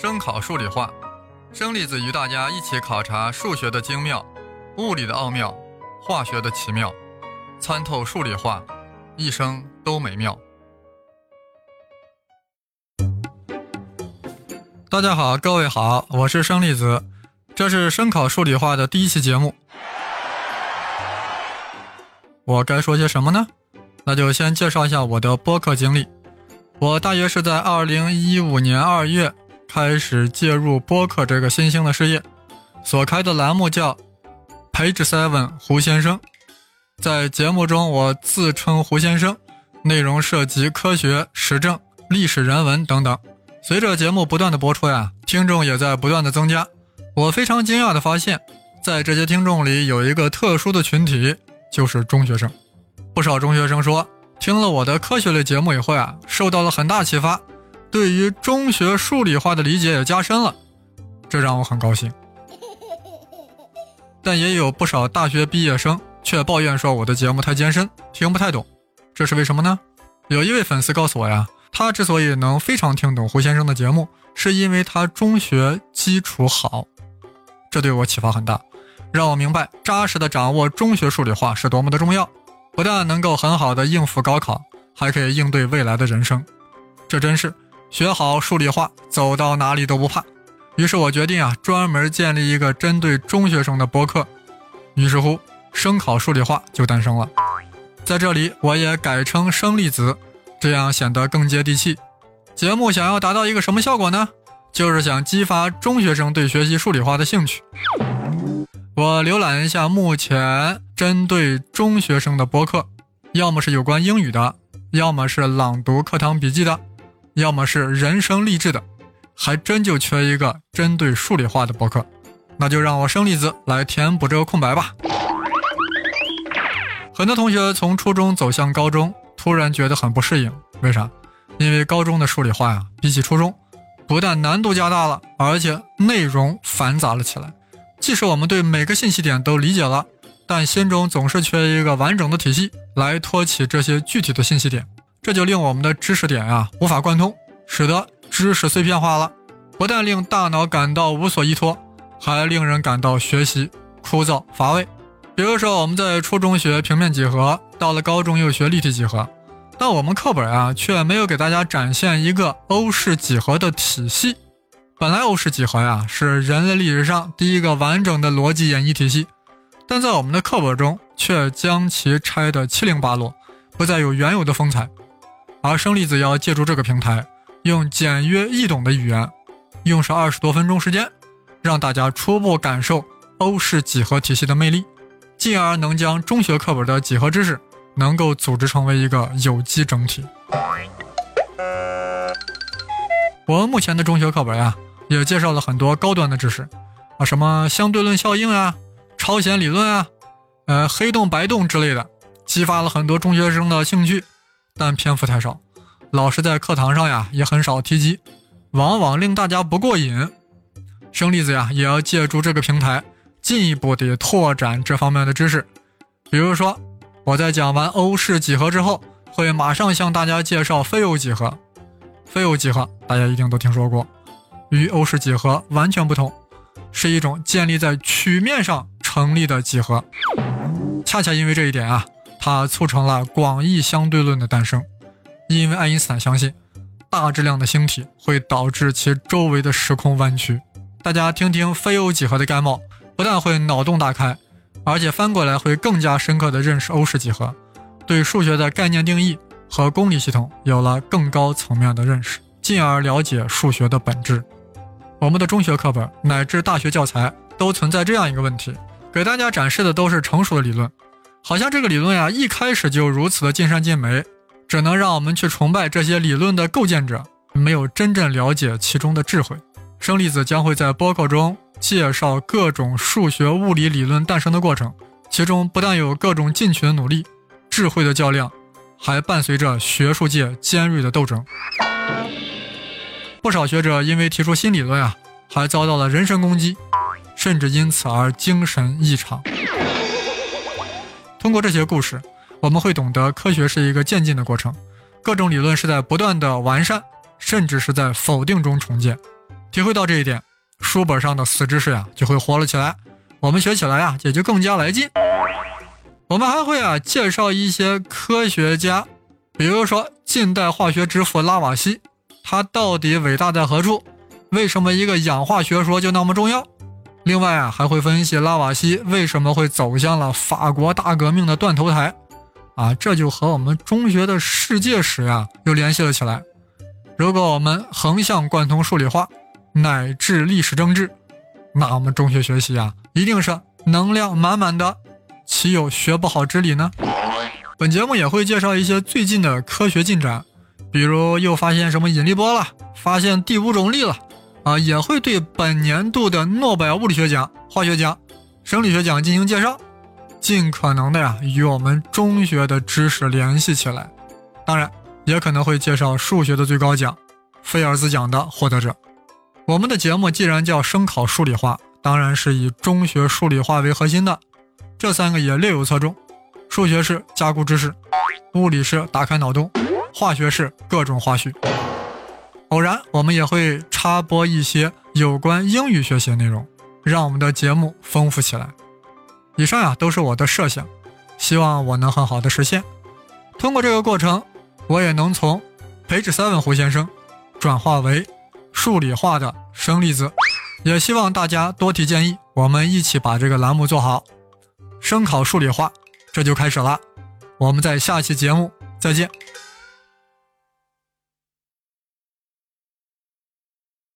声考数理化，生粒子与大家一起考察数学的精妙、物理的奥妙、化学的奇妙，参透数理化，一生都美妙。大家好，各位好，我是生粒子，这是声考数理化的第一期节目。我该说些什么呢？那就先介绍一下我的播客经历。我大约是在二零一五年二月开始介入播客这个新兴的事业，所开的栏目叫 Page Seven 胡先生。在节目中，我自称胡先生，内容涉及科学、时政、历史、人文等等。随着节目不断的播出呀，听众也在不断的增加。我非常惊讶的发现，在这些听众里有一个特殊的群体，就是中学生。不少中学生说。听了我的科学类节目以后啊，受到了很大启发，对于中学数理化的理解也加深了，这让我很高兴。但也有不少大学毕业生却抱怨说我的节目太艰深，听不太懂，这是为什么呢？有一位粉丝告诉我呀，他之所以能非常听懂胡先生的节目，是因为他中学基础好，这对我启发很大，让我明白扎实的掌握中学数理化是多么的重要。不但能够很好的应付高考，还可以应对未来的人生，这真是学好数理化，走到哪里都不怕。于是我决定啊，专门建立一个针对中学生的博客。于是乎，声考数理化就诞生了。在这里，我也改称生粒子，这样显得更接地气。节目想要达到一个什么效果呢？就是想激发中学生对学习数理化的兴趣。我浏览一下目前针对中学生的博客，要么是有关英语的，要么是朗读课堂笔记的，要么是人生励志的，还真就缺一个针对数理化的博客。那就让我生粒子来填补这个空白吧。很多同学从初中走向高中，突然觉得很不适应，为啥？因为高中的数理化呀，比起初中，不但难度加大了，而且内容繁杂了起来。即使我们对每个信息点都理解了，但心中总是缺一个完整的体系来托起这些具体的信息点，这就令我们的知识点啊无法贯通，使得知识碎片化了，不但令大脑感到无所依托，还令人感到学习枯燥乏味。比如说，我们在初中学平面几何，到了高中又学立体几何，但我们课本啊却没有给大家展现一个欧式几何的体系。本来欧式几何呀是人类历史上第一个完整的逻辑演绎体系，但在我们的课本中却将其拆得七零八落，不再有原有的风采。而生粒子要借助这个平台，用简约易懂的语言，用上二十多分钟时间，让大家初步感受欧式几何体系的魅力，进而能将中学课本的几何知识能够组织成为一个有机整体。我们目前的中学课本呀。也介绍了很多高端的知识，啊，什么相对论效应啊、超弦理论啊、呃黑洞白洞之类的，激发了很多中学生的兴趣，但篇幅太少，老师在课堂上呀也很少提及，往往令大家不过瘾。生粒子呀也要借助这个平台，进一步的拓展这方面的知识。比如说，我在讲完欧式几何之后，会马上向大家介绍非欧几何。非欧几何大家一定都听说过。与欧式几何完全不同，是一种建立在曲面上成立的几何。恰恰因为这一点啊，它促成了广义相对论的诞生。因为爱因斯坦相信，大质量的星体会导致其周围的时空弯曲。大家听听非欧几何的概貌，不但会脑洞大开，而且翻过来会更加深刻地认识欧式几何，对数学的概念定义和公理系统有了更高层面的认识，进而了解数学的本质。我们的中学课本乃至大学教材都存在这样一个问题：给大家展示的都是成熟的理论，好像这个理论呀一开始就如此的尽善尽美，只能让我们去崇拜这些理论的构建者，没有真正了解其中的智慧。生粒子将会在播客中介绍各种数学物理理论诞生的过程，其中不但有各种进取的努力、智慧的较量，还伴随着学术界尖锐的斗争。不少学者因为提出新理论啊，还遭到了人身攻击，甚至因此而精神异常。通过这些故事，我们会懂得科学是一个渐进的过程，各种理论是在不断的完善，甚至是在否定中重建。体会到这一点，书本上的死知识呀就会活了起来，我们学起来呀也就更加来劲。我们还会啊介绍一些科学家，比如说近代化学之父拉瓦锡，他到底伟大在何处？为什么一个氧化学说就那么重要？另外啊还会分析拉瓦锡为什么会走向了法国大革命的断头台，啊这就和我们中学的世界史啊又联系了起来。如果我们横向贯通数理化。乃至历史政治，那我们中学学习啊，一定是能量满满的，岂有学不好之理呢？本节目也会介绍一些最近的科学进展，比如又发现什么引力波了，发现第五种力了，啊，也会对本年度的诺贝尔物理学奖、化学奖、生理学奖进行介绍，尽可能的呀与我们中学的知识联系起来。当然，也可能会介绍数学的最高奖——菲尔兹奖的获得者。我们的节目既然叫声考数理化，当然是以中学数理化为核心的。这三个也略有侧重：数学是加固知识，物理是打开脑洞，化学是各种花絮。偶然我们也会插播一些有关英语学习的内容，让我们的节目丰富起来。以上呀都是我的设想，希望我能很好的实现。通过这个过程，我也能从培植三文胡先生转化为。数理化的生粒子，也希望大家多提建议，我们一起把这个栏目做好。声考数理化，这就开始了，我们在下期节目再见。